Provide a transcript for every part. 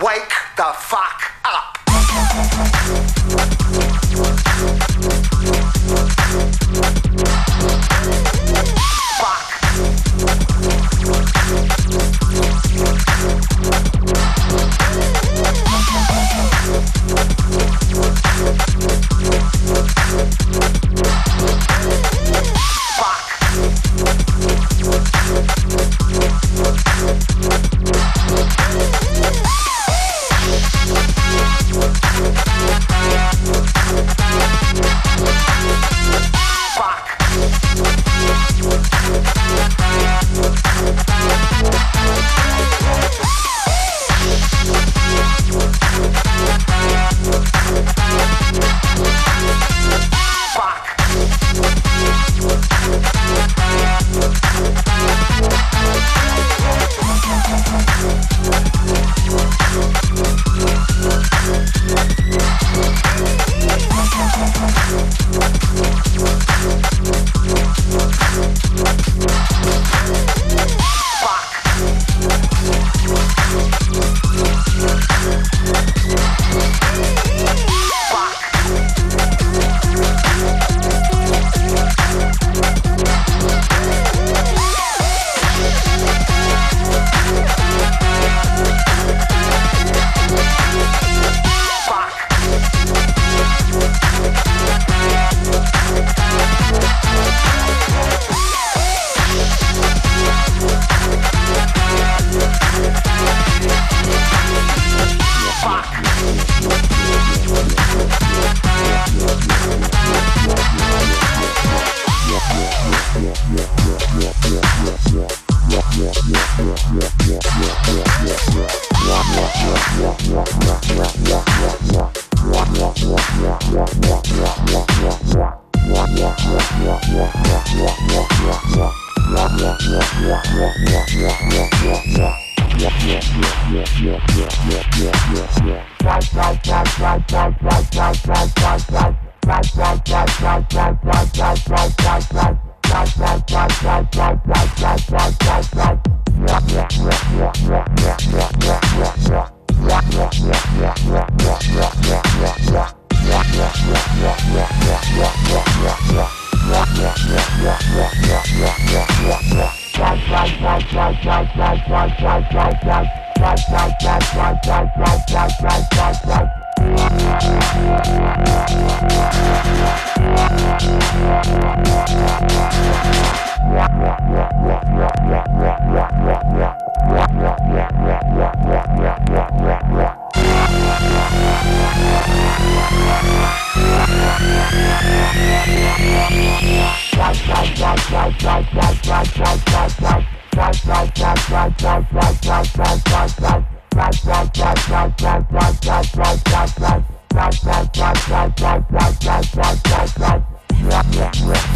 Wake the fuck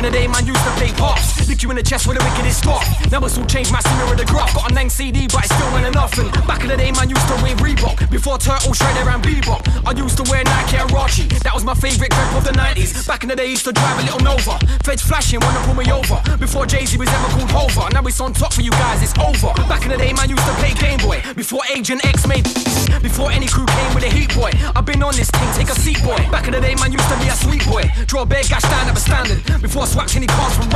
in the day, man used to play pops. Lick you in the chest with the wickedest spot. Numbers it's all changed, my scenery the graph. Got a nang CD, but it still enough. And back in the day, man used to wear Reebok. Before Turtle, Shredder, and Bebop. I used to wear Nike and Rachi. That was my favorite grip of the 90s. Back in the day, used to drive a little Nova. Feds flashing, wanna pull me over. Before Jay Z was ever called Hova. Now it's on top for you guys, it's over. Back in the day, man used to play Game Boy. Before Agent X made. Before any crew came with a heat boy. I've been on this thing, take a seat, boy. Back in the day, man used to be a sweet boy. Draw a big gash down the standard. Before swaps any cars from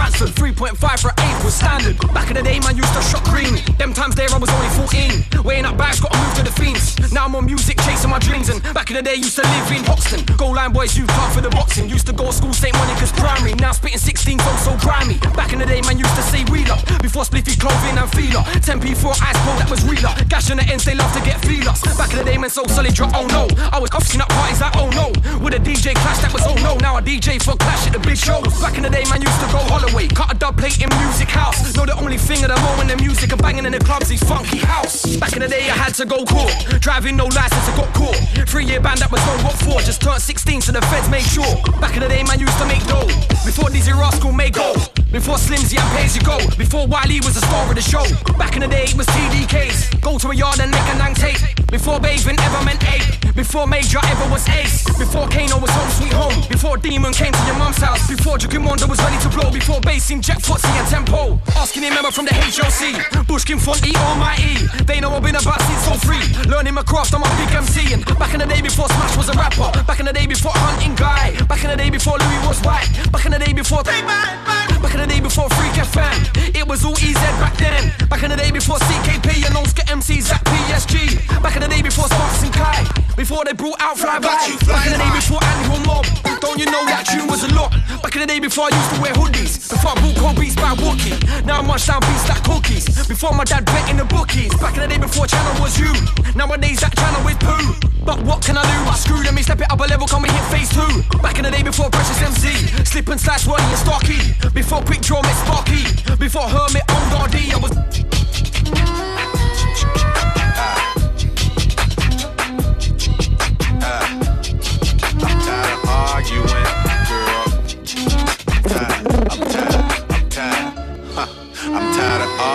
Ransford. 3.5 for 8 was standard. Back in the day, man used to shot green. Them times there, I was only 14. Weighing up bags, gotta move to the fiends. Now I'm on music, chasing my dreams. And back in the day, used to live in Hoxton. Goal line boys, you part for the boxing. Used to go to school, St. Monica's primary. Now spitting 16, so so grimy. Back in the day, man used to say wheeler. Before spliffy clothing and feeler. 10p for ice cold, that was realer. Gash on the ends, they love to get feelers. Back in the day, man, so solid drop, oh no. I was coughing up parties like, oh no. With a DJ clash, that was oh no. Now a DJ for clash at the big shows. Back in the day, man used to go Holloway. Cut a dub in music house. Know the only thing at the moment in music and banging in the clubs is funky house. Back in the day, I had to go court. Driving no license, I got caught. Three year band that was on what for? Just turned 16, so the feds made sure. Back in the day, man used to make dough. Before Dizzee Rascal made gold. Before Slimzee and You Go. Before Wiley was the star of the show. Back in the day, it was TDKs. Go to a yard and make a nang tape. Before Baven ever meant ape. Before Major ever was ace. Before Kano was home sweet home. Before Demon came to your mum's house. Before Jukimondo was ready to blow. Before Basin, Jack Footsie and Tempo. Asking him member from the HOC. Bushkin Fonty Almighty. They know I've been about since so free. Learning my craft, I'm a big MC. And back in the day before Smash was a rapper. Back in the day before Hunting Guy. Back in the day before Louis was white. Back in the day before. Back in the day before Freak FM. It was all EZ back then. Back in the day before CKP and Oscar MCs at PSG. Back in the day before Sparks and Kai. Before they brought out Fly By. Back in the day before Animal Mob. Don't you know that tune was a lot? Back in the day before I used to wear hoodies. Before I bought cold beats by Wookie. Now I'm munch down beats like cookies. Before my dad bet in the bookies. Back in the day before channel was you. Nowadays that channel is poo. But what can I do? I screw them, me step it up a level, come and hit phase two. Back in the day before Precious MC. Slip and slash Ronnie and Starkey. Before Quick Draw met Sparky. Before Hermit on Dardy, I was.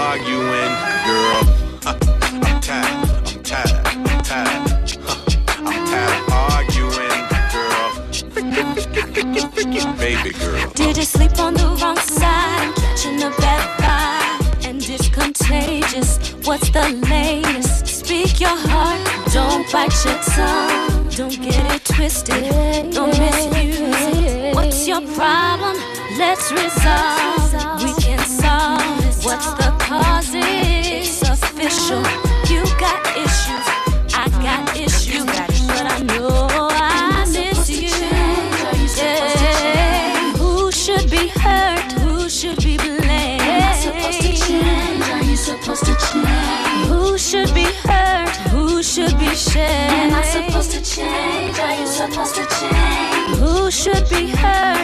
Arguing, girl. I'm tired, I'm tired, I'm tired. I'm tired of arguing, girl. Baby girl. Did you sleep on the wrong side? Catching a bad vibe, and it's contagious. What's the latest? Speak your heart, don't bite your tongue. Don't get it twisted, don't misuse it. What's your problem? Let's resolve. Supposed to change? Are you supposed to change? Who should be hurt?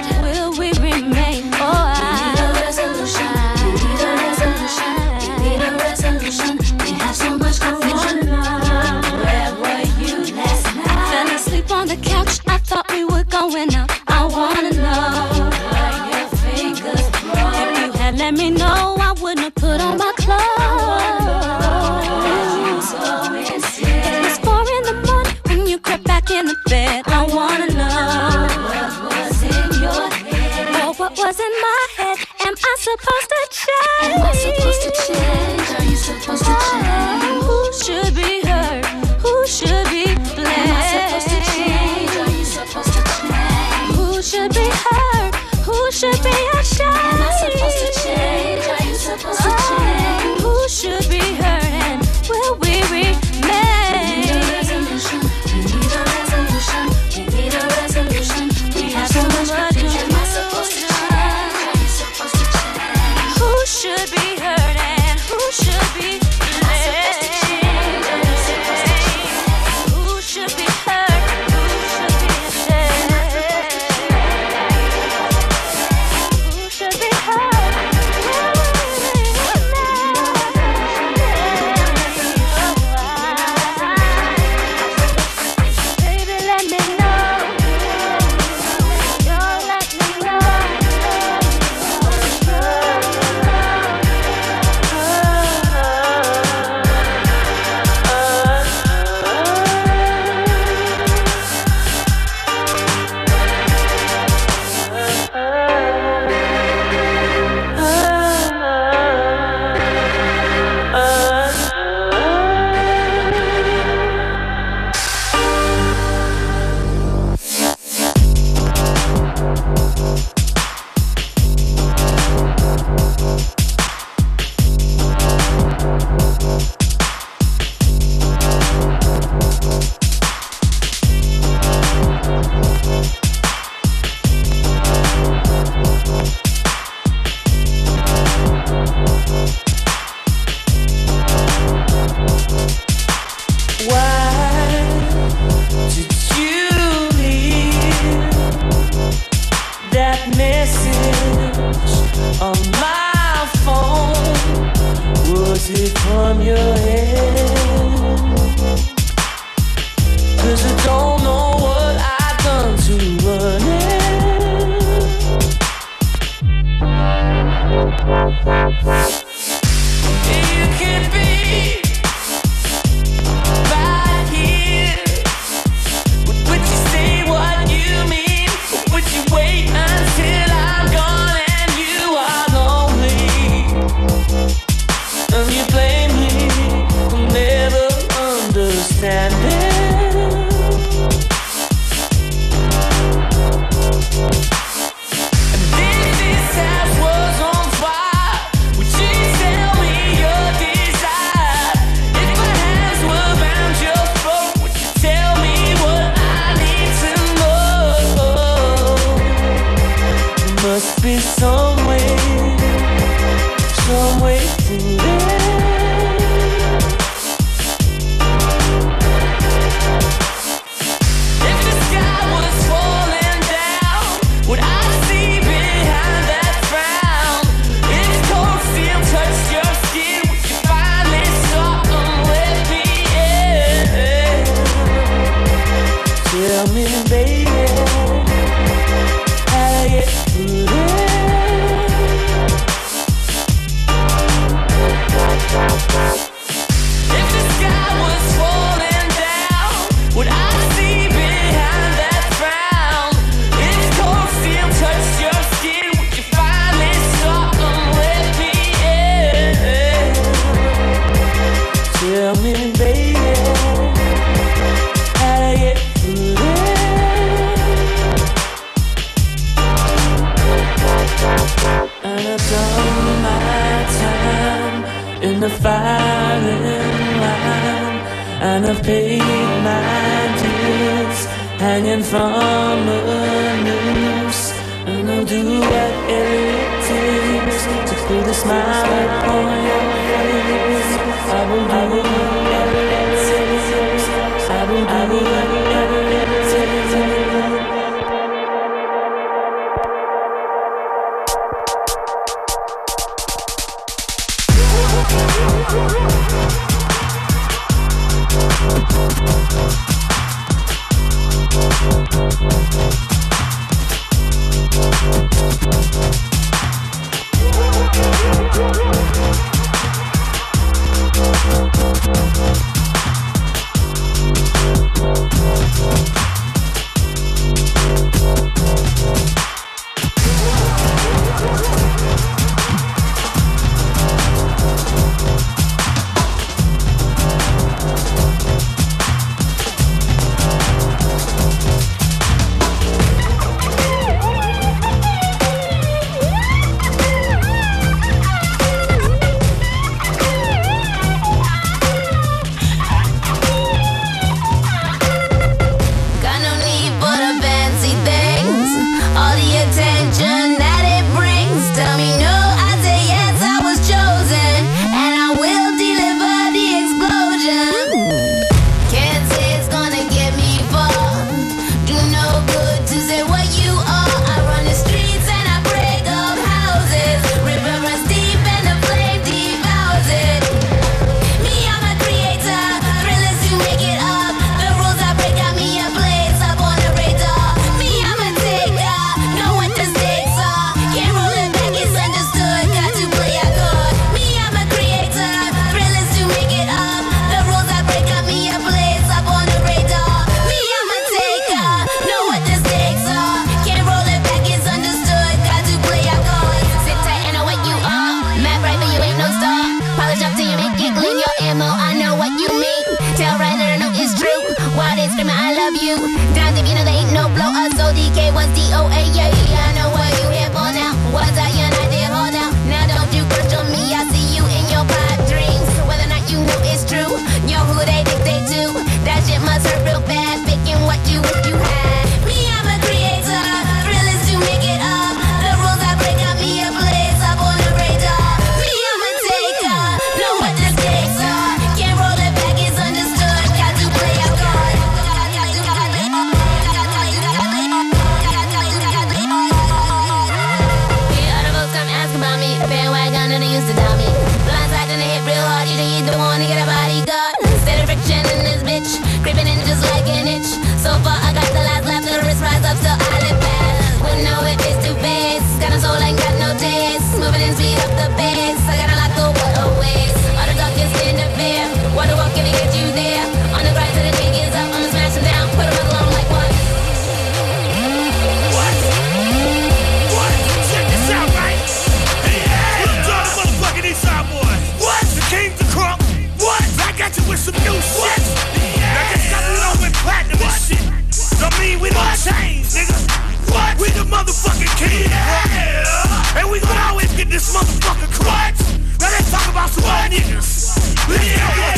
Motherfucking king. Yeah. And we gonna always get this motherfucking crutch. Now let's talk about some niggas. Yeah.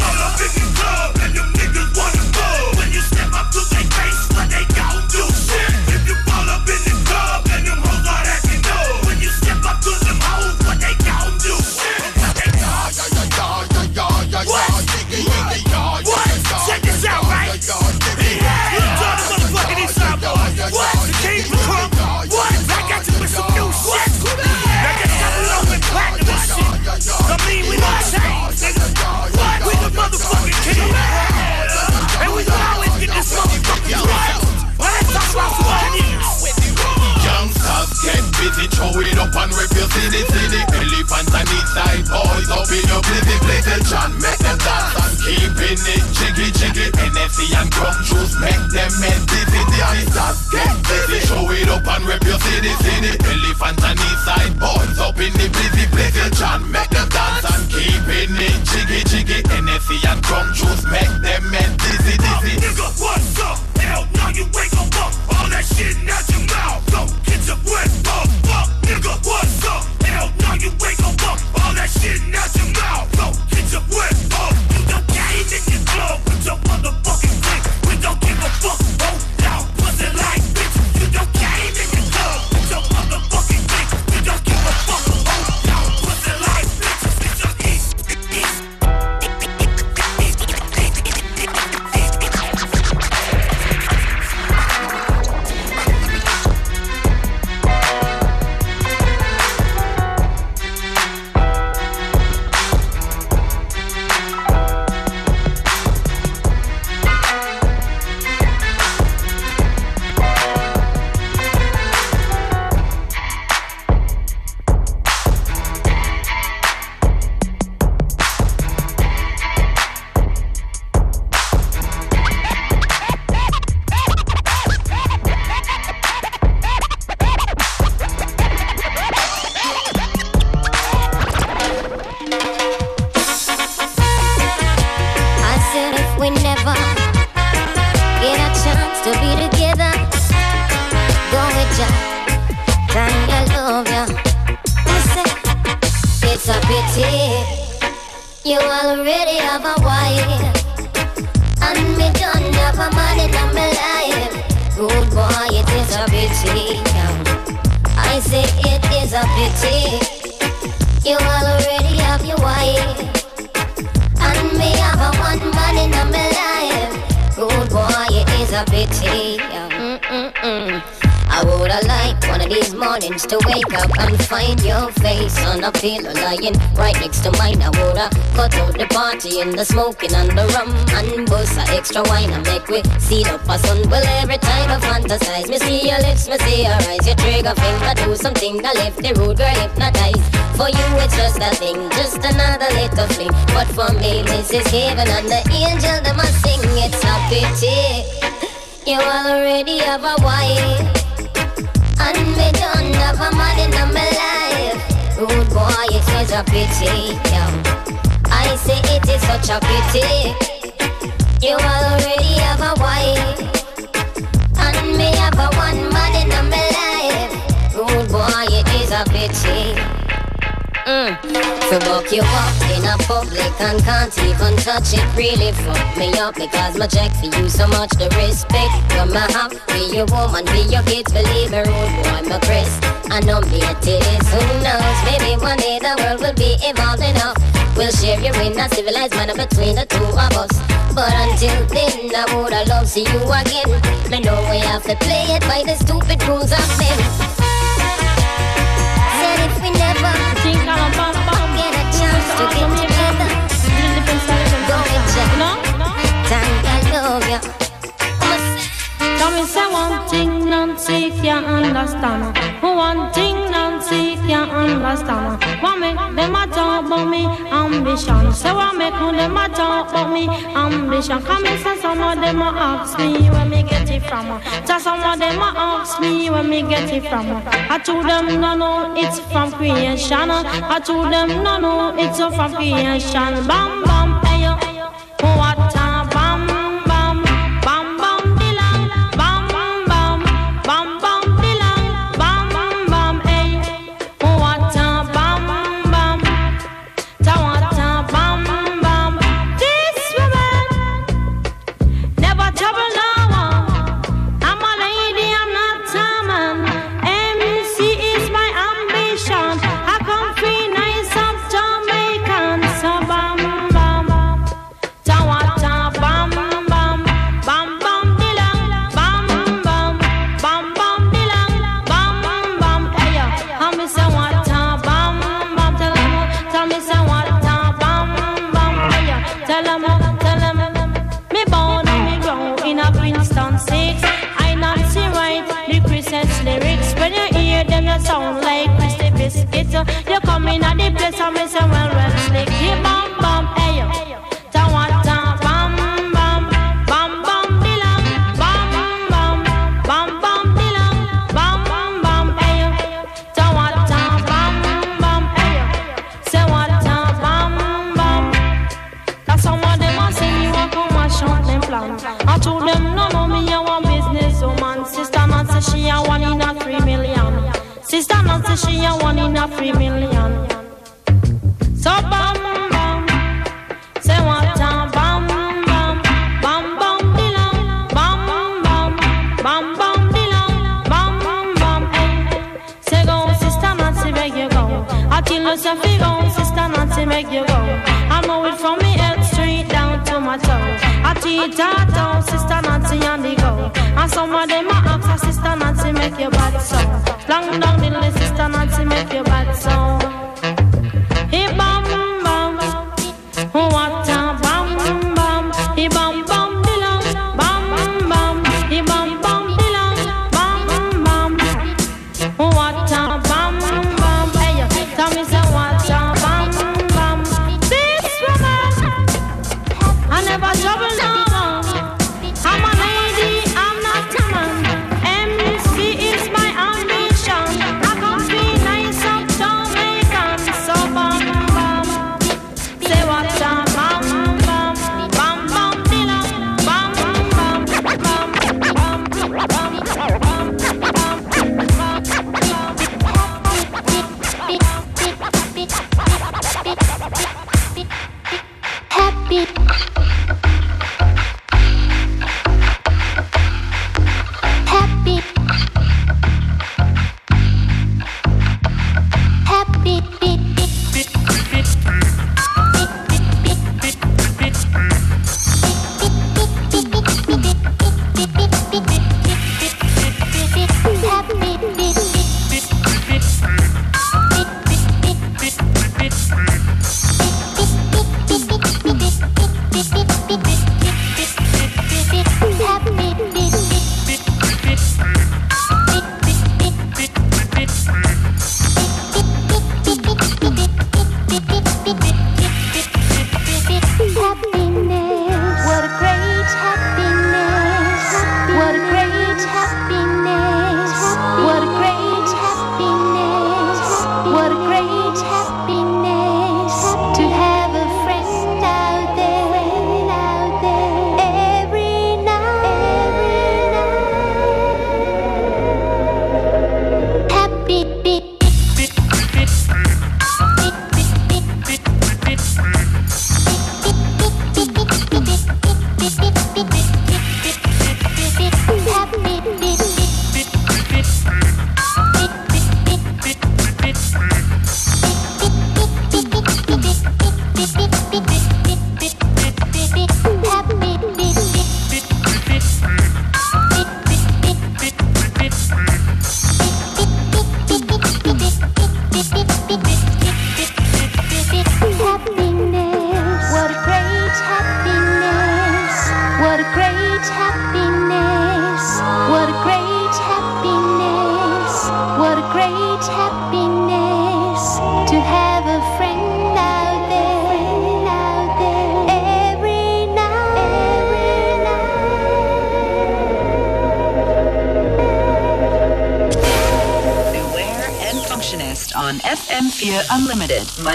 City, city. Elephants and east side boys up in your blizzy, blizzy. John make them dance and keeping it jiggy, jiggy. NFC and crumb juice make them men dizzy. The youngsters get busy, throw it up and rip your city, city. Elephants and east side boys up in the blizzy, blizzy. John make them dance and keeping it jiggy, jiggy. NFC and crumb juice make them men dizzy, dizzy. Nigga, what's up? Hell no, you ain't gon' fuck all that shit out your mouth. Go get your breath fuck, fuck. Nigga, what's that shit out your mouth. The smoking and the rum and bust a extra wine and make we see up a sun. Well, every time I fantasize, me see your lips, me see your eyes, your trigger finger do something that left the road girl hypnotized. For you, it's just a thing, just another little fling. But for me, this is heaven and the angel that must sing. It's a pity you already have a wife. And me don't have a man in my life. Rude boy, it is a pity. Yeah. I say it is such a pity. You already have a wife. And me have a one Mm. To book you up in a public and can't even touch it. Really fuck me up because my check for you so much the respect you my have be your woman be your kids believe me rude boy my Chris I know me a it is who knows? Maybe one day the world will be evolved enough we'll share you in a civilized manner between the two of us. But until then I woulda love see you again. Me know we have to play it by the stupid rules of men said if we never Think I'm bam bam. get a chance to get together Go with ya. Time I love ya. Come and say one thing Nancy can't understand. One thing can't understand. Talk about me ambition? Make them talk about me ambition? Come and say some of them ask me where me get it from. Just some of them a ask me where me get it from. I told them no no it's from creation. I told them no no it's from creation. Bam bam hey yo. What a make your body soft. Long down the.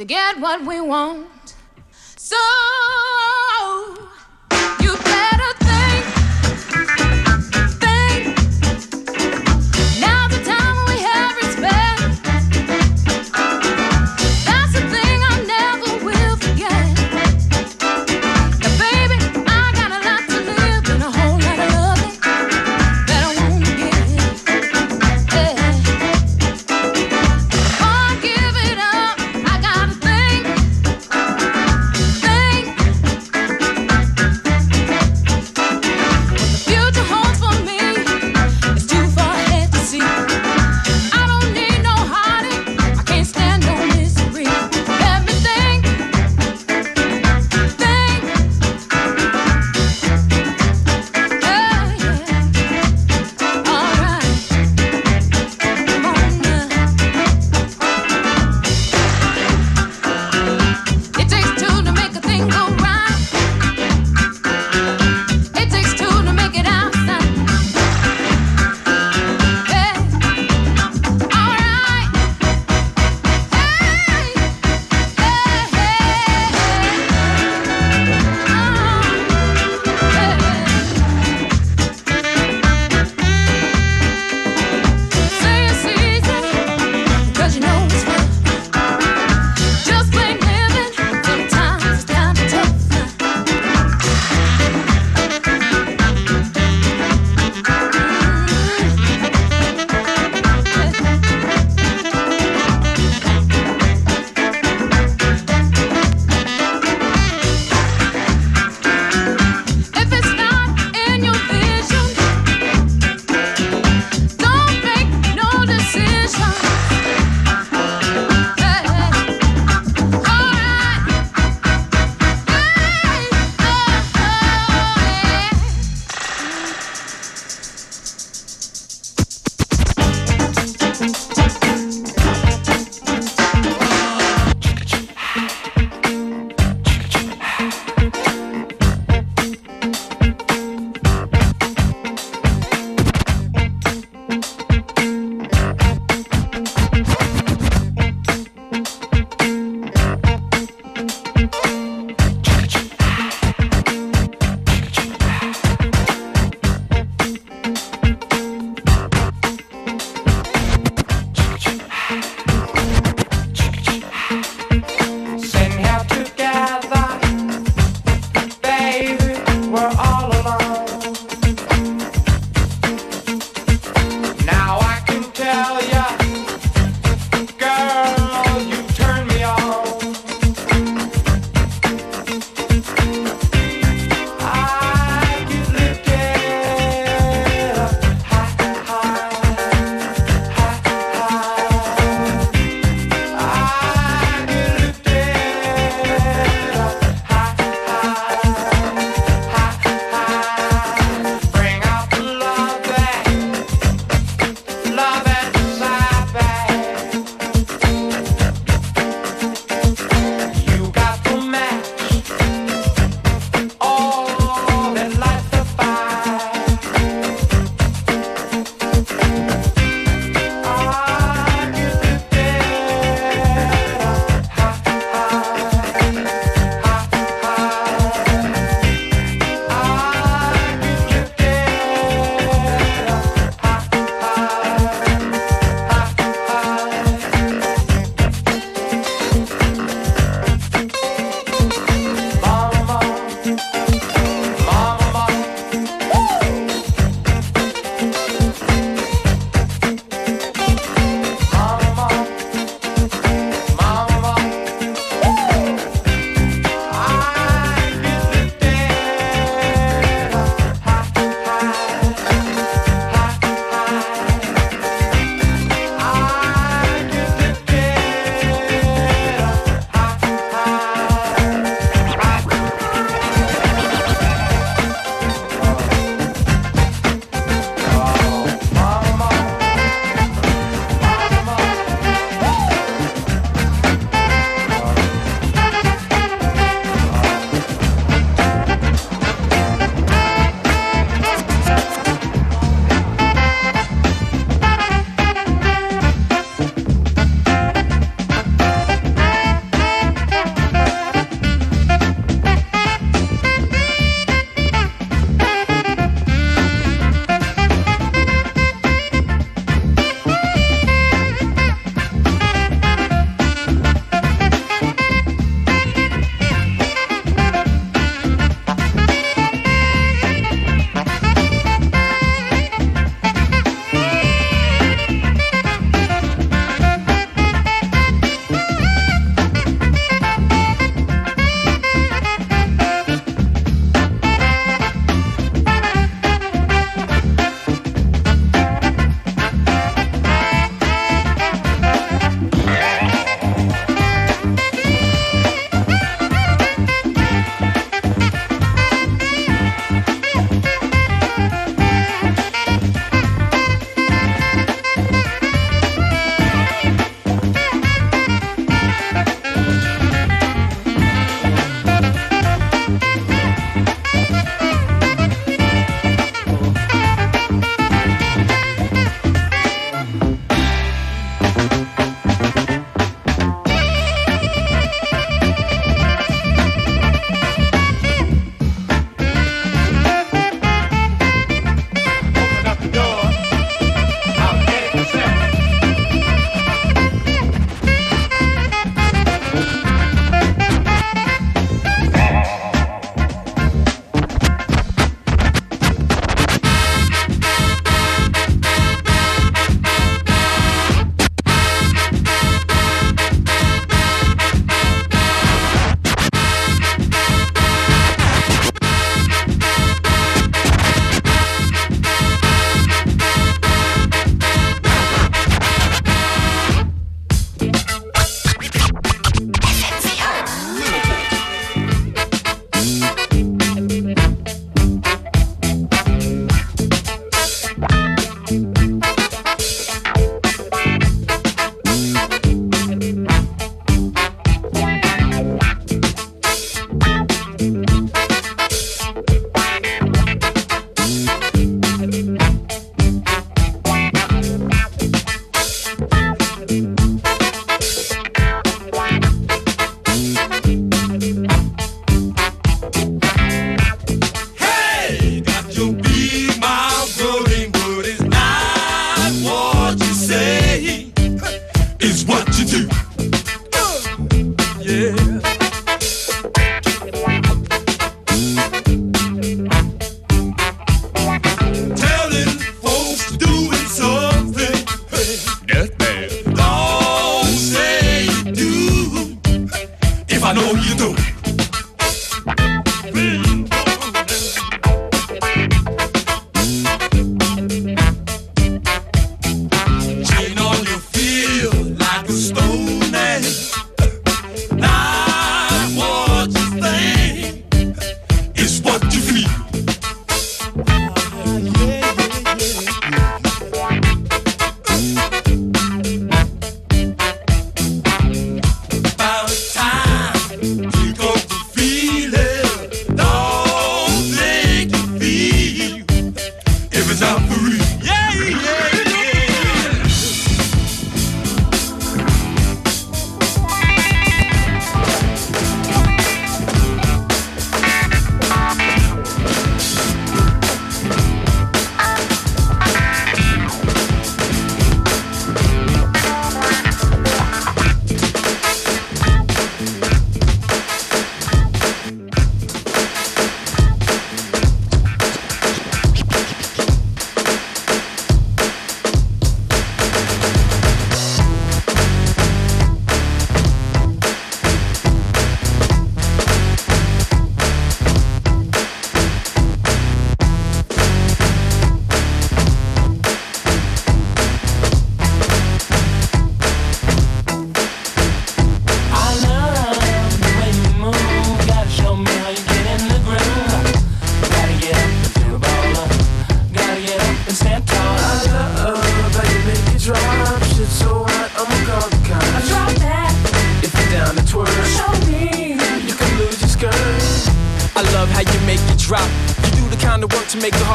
to get what we want. So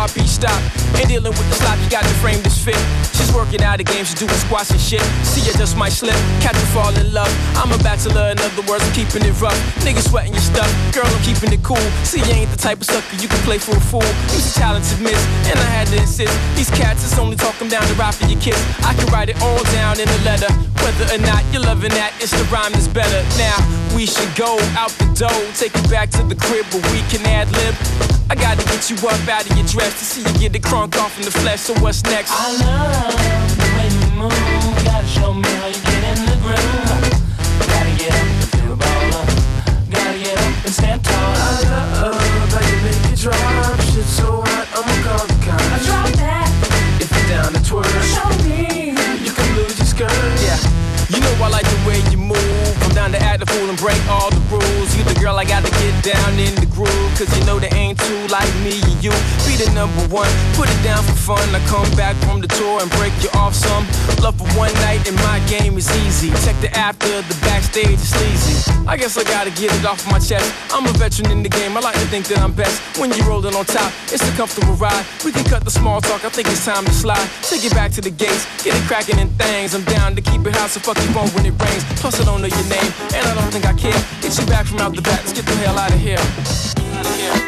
to heartbeat stop. Ain't dealing with the slop, you got the frame this fit. She's working out the game, she's doing squats and shit. See, I just might slip, catch her fall in love. I'm a bachelor, in other words, I'm keeping it rough. Niggas sweating your stuff, girl, I'm keeping it cool. See, you ain't the type of sucker you can play for a fool. You's a talented miss, and I had to insist. These cats is only talking down the ride for your kiss. I can write it all down in a letter. Whether or not you're loving that, it's the rhyme that's better. Now, we should go out the door, take it back to the crib where we can ad lib. I gotta get you up out of your dress to see you get the crunk off in the flesh. So what's next? I love the way you move. Gotta show me how you get in the groove. Gotta get up and feel a baller. Gotta get up and stand tall. I love how you make it drop. Shit so hot, I'ma call the cops. Drop that. If you're down to twerk, Show me. you can lose your skirt. Yeah. You know I like the way you move. I'm down to act the fool and break all the The girl I gotta get down in the groove. Cause you know there ain't two like me and you. Be the number one, put it down for fun. I come back from the tour and break you off some. Love for one night and my game is easy. Check the after, the backstage is sleazy. I guess I gotta get it off my chest. I'm a veteran in the game, I like to think that I'm best. When you're rolling on top, it's a comfortable ride. We can cut the small talk, I think it's time to slide. Take it back to the gates, get it cracking in things. I'm down to keep it hot, so fuck you won't when it rains. Plus, I don't know your name, and I don't think I care. Get you back from out the back, let's get the hell out of here. Out of here.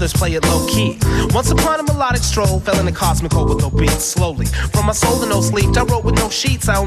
Others play it low key. Once upon a melodic stroll, fell in a cosmic hole with no beats. Slowly, from my soul to no sleep,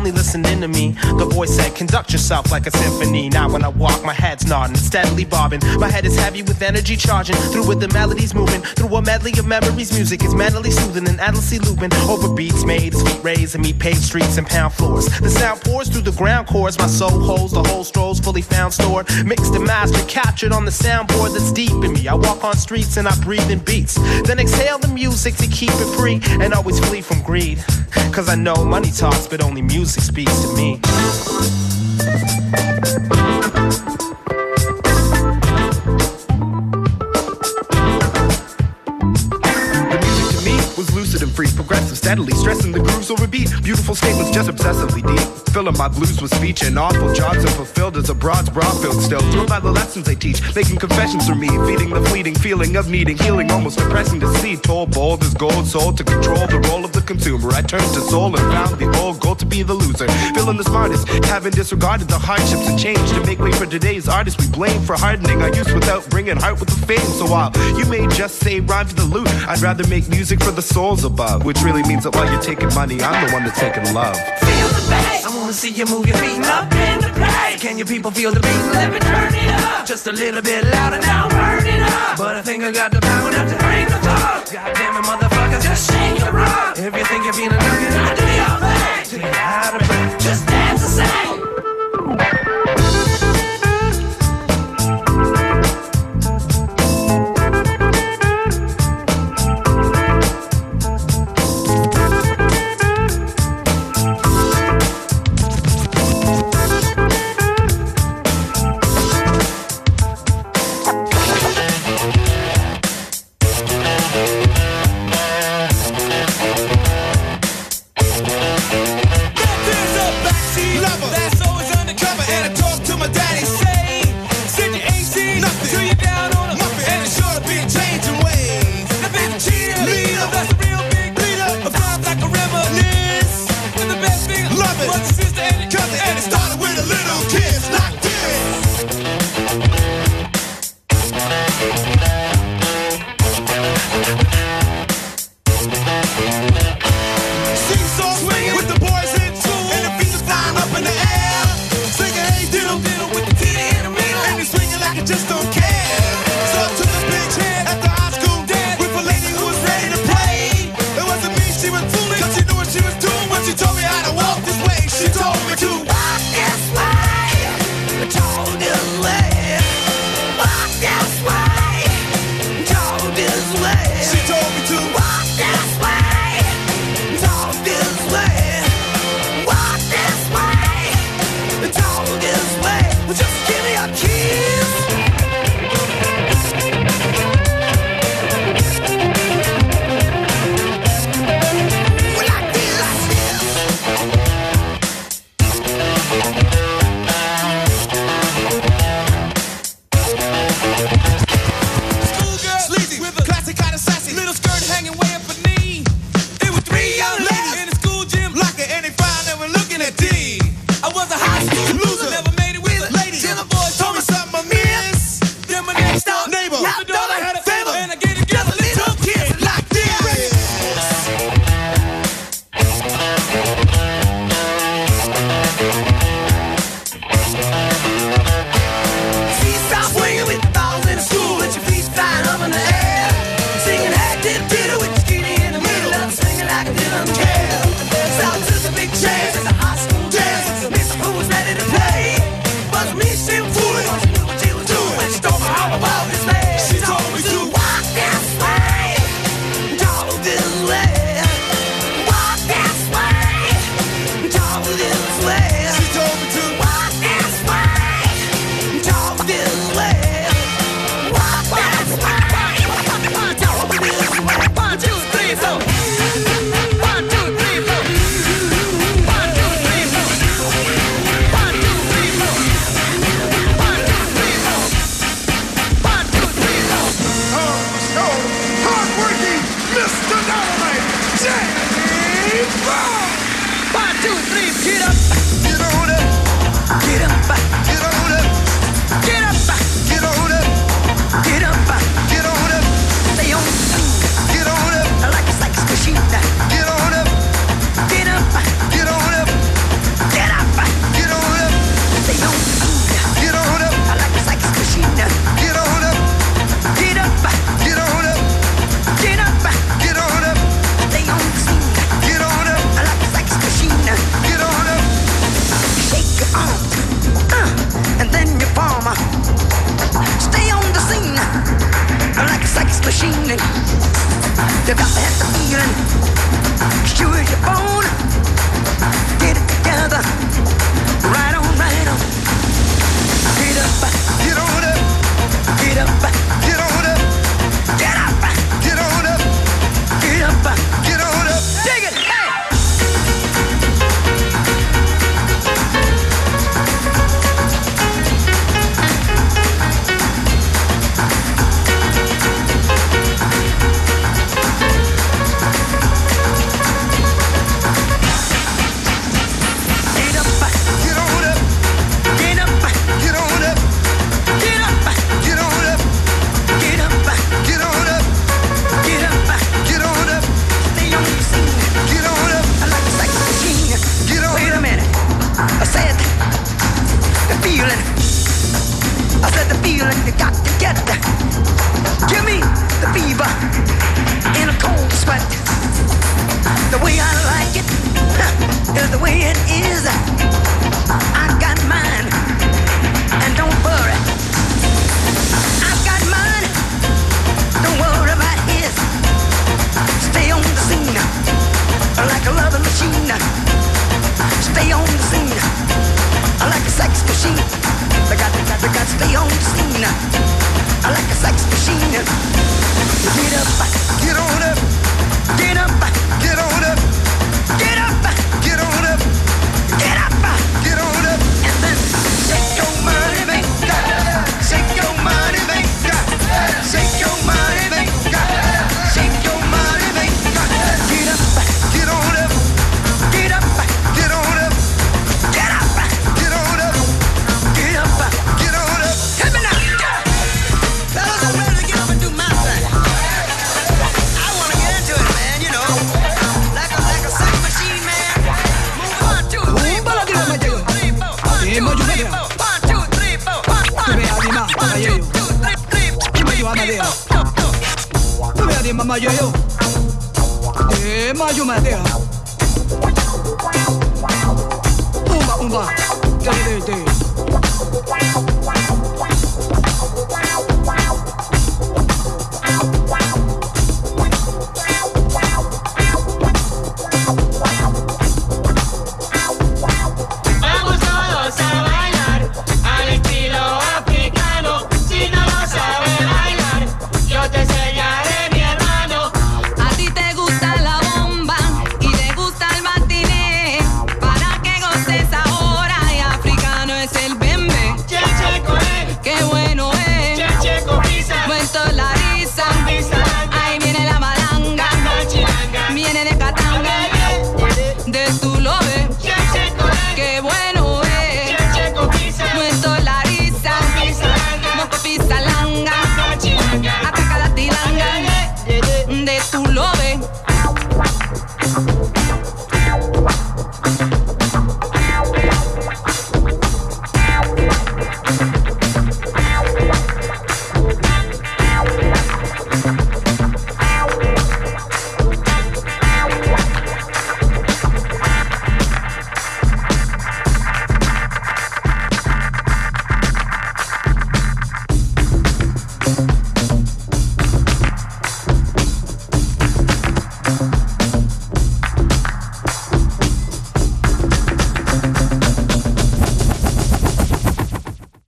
only listened into me. The voice said, Conduct yourself like a symphony. Now, when I walk, my head's nodding, steadily bobbing. My head is heavy with energy charging, through with the melodies moving. Through a medley of memories, music is mentally soothing and endlessly looping. Over beats made, his feet raised, and me paved streets and pound floors. The sound pours through the ground chords, my soul holds the whole strolls fully found stored. Mixed and mastered, captured on the soundboard that's deep in me. I walk on streets and I breathe in beats. Then exhale the music to keep it free and always flee from greed. Cause I know money talks, but only music speaks to me. The music to me was lucid and free, progressive, steadily stressing the grooves over beat. Beautiful statements, just obsessively deep. Filling my blues with speech and awful jobs unfulfilled as a broad's bra filled still. Thrilled by the lessons they teach, making confessions for me, feeding the fleeting feeling of needing healing, almost depressing to see. Told bold as gold, sold to control the role of the consumer. I turned to soul and found the old goal to be the loser. Feeling the smartest, having disregarded the hardships and change to make way for today's artists. We blame for hardening our youth without bringing heart with the fame. So while you may just say rhyme for the loot, I'd rather make music for the souls above, which really means that while you're taking money, I'm the one that's taking love. Feel the bass. Wanna see you move your feet up in the place. Can you people feel the beat? Let me turn it up. Just a little bit louder now, burn it up. But I think I got the power enough to bring the thought. God damn it, motherfucker, just shake your rock. If you think you're feeling drunk, I do your thing. Till you're out of breath, just dance and sing. Just don't care. De mama yo yo. De mayo matea Umba umba De de de